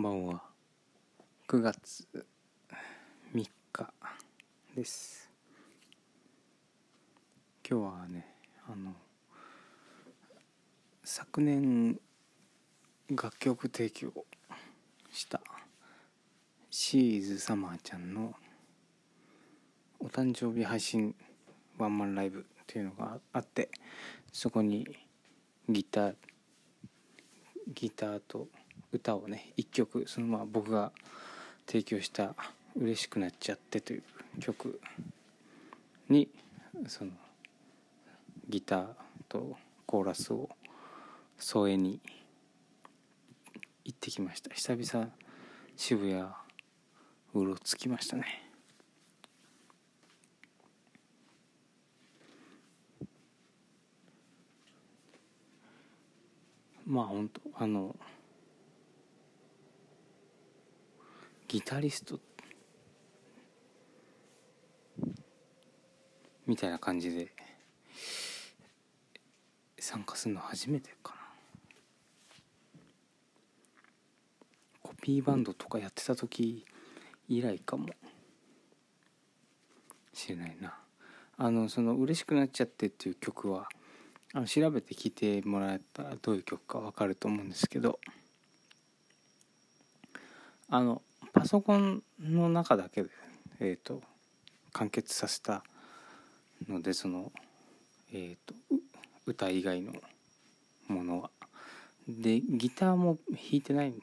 んばんは。9月3日です。今日はねあの昨年楽曲提供したシーズサマーちゃんのお誕生日配信ワンマンライブっていうのがあってそこにギターギターと歌をね1曲そのまま僕が提供した「嬉しくなっちゃって」という曲にそのギターとコーラスを添えに行ってきました。久々渋谷うろつきましたね。まあ本当あのギタリストみたいな感じで参加するの初めてかな。コピーバンドとかやってた時以来かもしれないな。あのその「嬉しくなっちゃって」っていう曲はあの調べて聴いてもらえたらどういう曲か分かると思うんですけど。あのパソコンの中だけで、えーと、完結させたのでその、えーと、歌以外のものは。でギターも弾いてないんで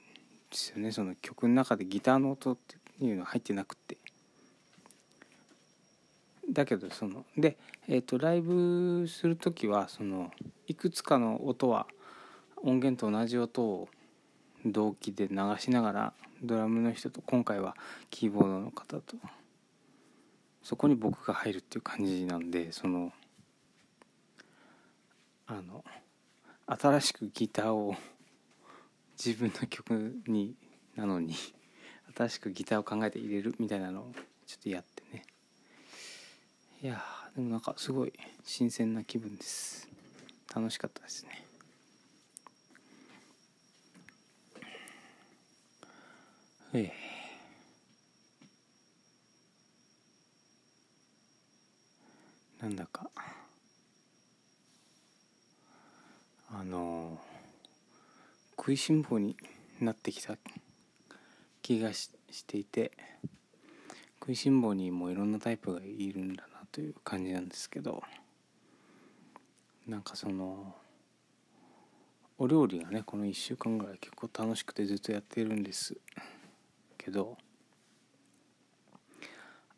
すよねその曲の中でギターの音っていうのは入ってなくて。だけどそので、えーとライブする時はそのいくつかの音は音源と同じ音を同期で流しながらドラムの人と今回はキーボードの方とそこに僕が入るっていう感じなんでそのあの新しくギターを自分の曲になのに新しくギターを考えて入れるみたいなのをちょっとやってね。いやでもなんかすごい新鮮な気分です。楽しかったですね。ええなんだかあの食いしん坊になってきた気がししていて食いしん坊にもいろんなタイプがいるんだなという感じなんですけどなんかそのお料理がねこの1週間ぐらい結構楽しくてずっとやってるんです。けど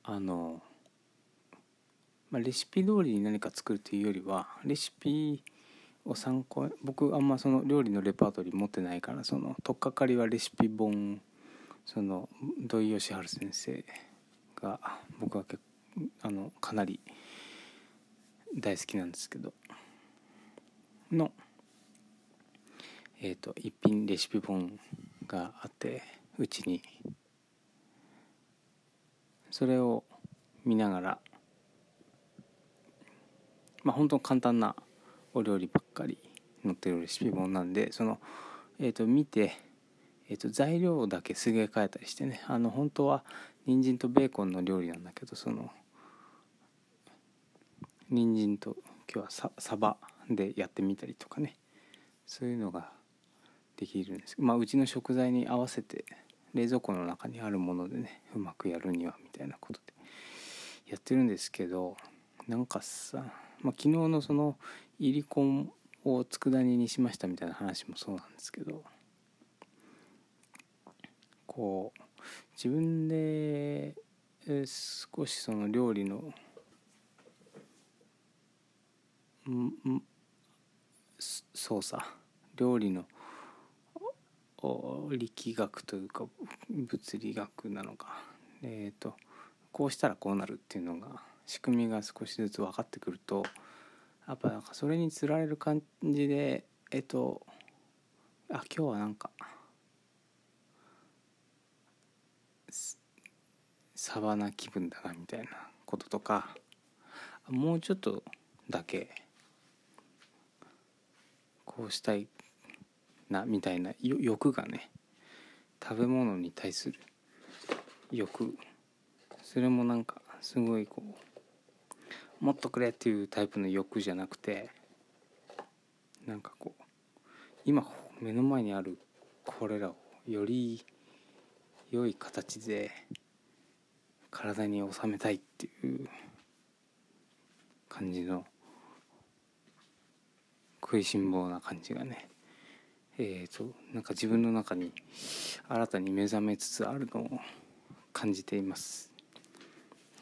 あの、まあ、レシピ通りに何か作るというよりはレシピを参考僕あんまその料理のレパートリー持ってないからその取っかかりはレシピ本その土井善晴先生が僕は結あのかなり大好きなんですけどのえっ、ー、と一品レシピ本があってうちにそれを見ながらまあ本当に簡単なお料理ばっかり載ってるレシピ本なんでその、えー、と見て、えー、と材料だけすげ替えたりしてねあの本当は人参とベーコンの料理なんだけどその人参と今日はササバでやってみたりとかねそういうのができるんです。まあうちの食材に合わせて冷蔵庫の中にあるものでねうまくやるにはみたいなことでやってるんですけどなんかさ、まあ、昨日のそのいりこを佃煮にしましたみたいな話もそうなんですけどこう自分で少しその料理の操作料理の力学というか物理学なのか。えーと、こうしたらこうなるっていうのが仕組みが少しずつ分かってくるとやっぱなんかそれにつられる感じでえっ、ー、とあ今日はなんかサバな気分だなみたいなこととかもうちょっとだけこうしたいなみたいな欲がね食べ物に対する欲。それもなんかすごいこうもっとくれっていうタイプの欲じゃなくてなんかこう今目の前にあるこれらをより良い形で体に収めたいっていう感じの食いしん坊な感じがねえーとなんか自分の中に新たに目覚めつつあるのを感じています。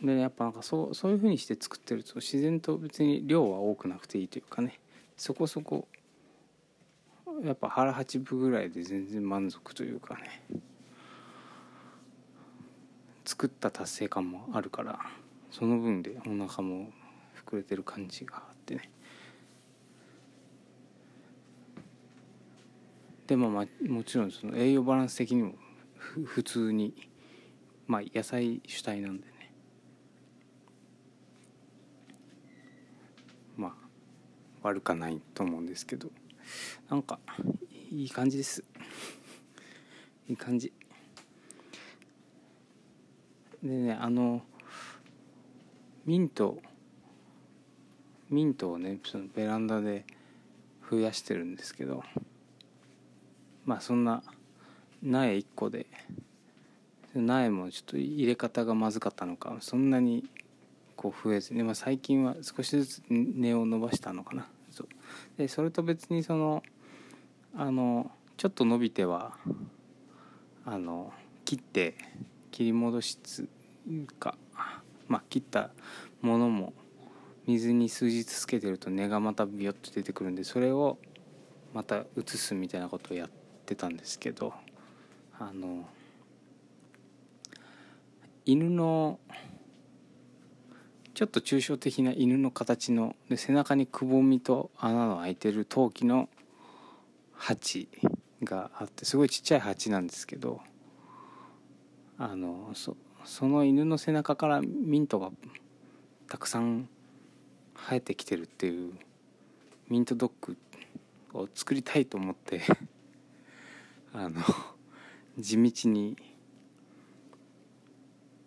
でやっぱなんかそうそういう風にして作ってると自然と別に量は多くなくていいというかね。そこそこやっぱ腹八分ぐらいで全然満足というかね。作った達成感もあるからその分でお腹も膨れてる感じがあってね。でもまあもちろんその栄養バランス的にも普通にまあ野菜主体なんでね。まあ悪かないと思うんですけど。なんかいい感じです。いい感じ。でねあのミントミントをねそのベランダで増やしてるんですけど。まあそんな苗1個で苗もちょっと入れ方がまずかったのかそんなにこう増えずに、まあ、最近は少しずつ根を伸ばしたのかな。そでそれと別にそのあのちょっと伸びてはあの切って切り戻しつかまあ切ったものも水に数日つけてると根がまたビヨッと出てくるんでそれをまた移すみたいなことをやってってたんですけどあの犬のちょっと抽象的な犬の形ので背中にくぼみと穴の開いてる陶器の鉢があってすごいちっちゃい鉢なんですけどあのそその犬の背中からミントがたくさん生えてきてるっていうミントドッグを作りたいと思ってあの 地道に。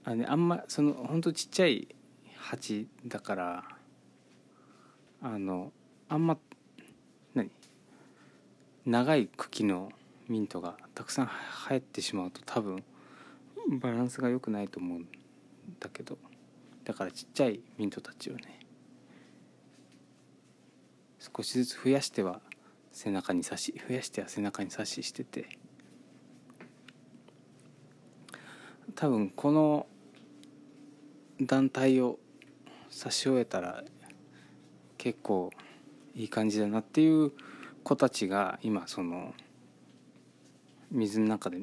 あ,、ね、あんまそのほんとちっちゃい鉢だからあのあんま何？長い茎のミントがたくさん生えてしまうと多分バランスが良くないと思うんだけど。だからちっちゃいミントたちをね少しずつ増やしては背中に刺し増やしては背中に刺ししてて。多分この団体を差し終えたら結構いい感じだなっていう子たちが今その水の中で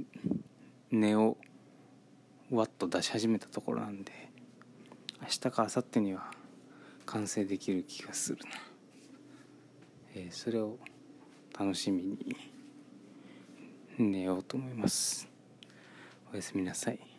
根をわっと出し始めたところなんで明日か明後日には完成できる気がするな、えー、それを楽しみに寝ようと思います。おやすみなさい。